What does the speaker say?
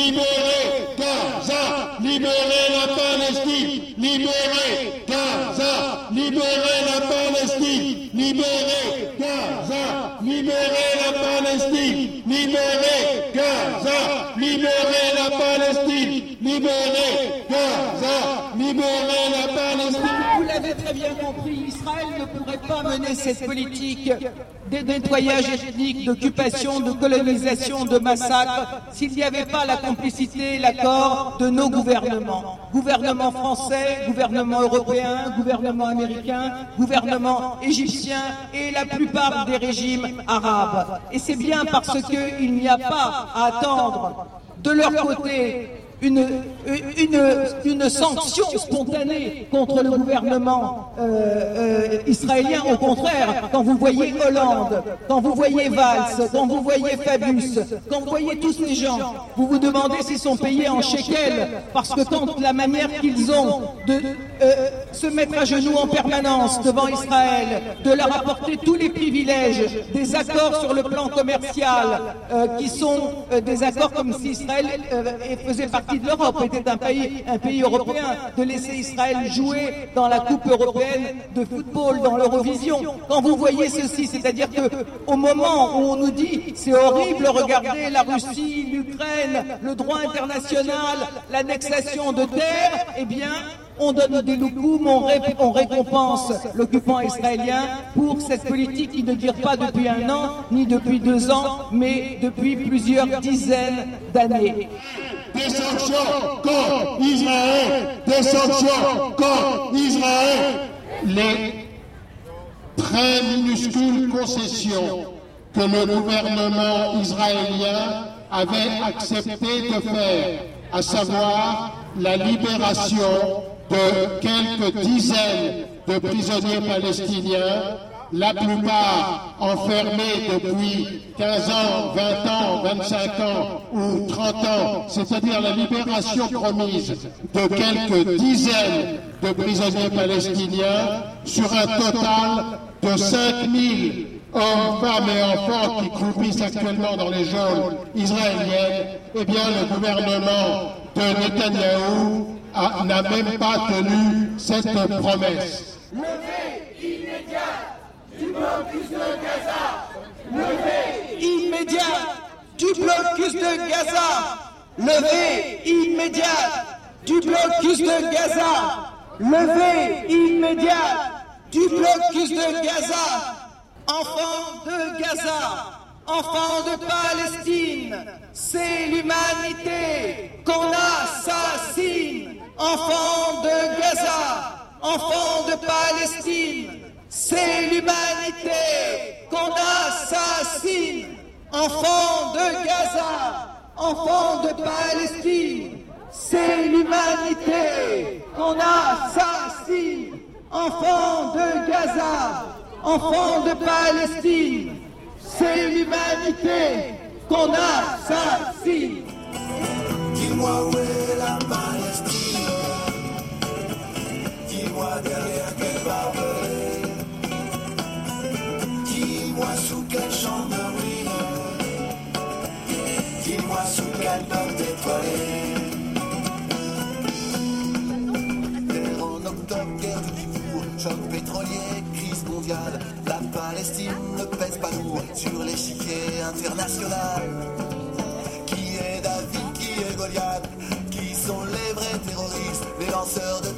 libérez Gaza, libérez la Palestine, libérez Gaza, libérez la Palestine, libérez Gaza, libérez la Palestine, libérez Gaza, libérez la Palestine, libérez Gaza, libérez Pourrait pas mener cette politique de nettoyage ethnique, d'occupation, de colonisation, de massacre, s'il n'y avait pas la complicité, l'accord de nos gouvernements. Gouvernement français, gouvernement européen, gouvernement américain, gouvernement égyptien et la plupart des régimes arabes. Et c'est bien parce qu'il n'y a pas à attendre de leur côté une, une, une sanction spontanée contre le gouvernement euh, euh, israélien. Au contraire, quand vous voyez Hollande, quand vous voyez Valls, quand vous voyez Fabius, quand vous voyez tous ces gens, vous vous demandez s'ils sont payés en shekels, parce que quand la manière qu'ils ont de euh, se mettre à genoux en permanence devant Israël, de leur apporter tous les privilèges, des accords sur le plan commercial, qui sont des accords comme si Israël faisait partie de l'Europe, était un pays, un pays européen, de laisser Israël jouer dans la Coupe européenne de football, dans l'Eurovision. Quand vous voyez ceci, c'est-à-dire que au moment où on nous dit c'est horrible, regardez la Russie, l'Ukraine, le droit international, l'annexation de terre, eh bien, on donne des loukoums, on récompense l'occupant israélien pour cette politique qui ne dure pas depuis un an, ni depuis deux ans, mais depuis plusieurs dizaines d'années des sanctions contre Israël, des sanctions contre Israël. Les très minuscules concessions que le gouvernement israélien avait accepté de faire, à savoir la libération de quelques dizaines de prisonniers palestiniens la plupart enfermés depuis 15 ans, 20 ans, 25 ans ou 30 ans, c'est-à-dire la libération promise de quelques dizaines de prisonniers palestiniens sur un total de 5000 hommes, femmes et enfants qui croupissent actuellement dans les geôles israéliennes, eh bien le gouvernement de Netanyahou n'a même pas tenu cette promesse. Du blocus de Gaza. Levez immédiat du blocus de Gaza. Levez immédiat du blocus de Gaza. Levez immédiat du blocus de Gaza. Enfants de Gaza, enfants de Palestine, c'est l'humanité qu'on assassine. Enfants de Gaza, enfants de Palestine, c'est l'humanité qu'on assassine. Enfants de Gaza, enfants de Palestine. C'est l'humanité qu'on assassine. Enfants de Gaza, enfants de Palestine. C'est l'humanité qu'on assassine. Dis-moi sous porte étoilée Guerre en octobre, guerre du Kippour Choc pétrolier, crise mondiale La Palestine ne pèse pas lourd Sur l'échiquier international Qui est David, qui est Goliath Qui sont les vrais terroristes Les lanceurs de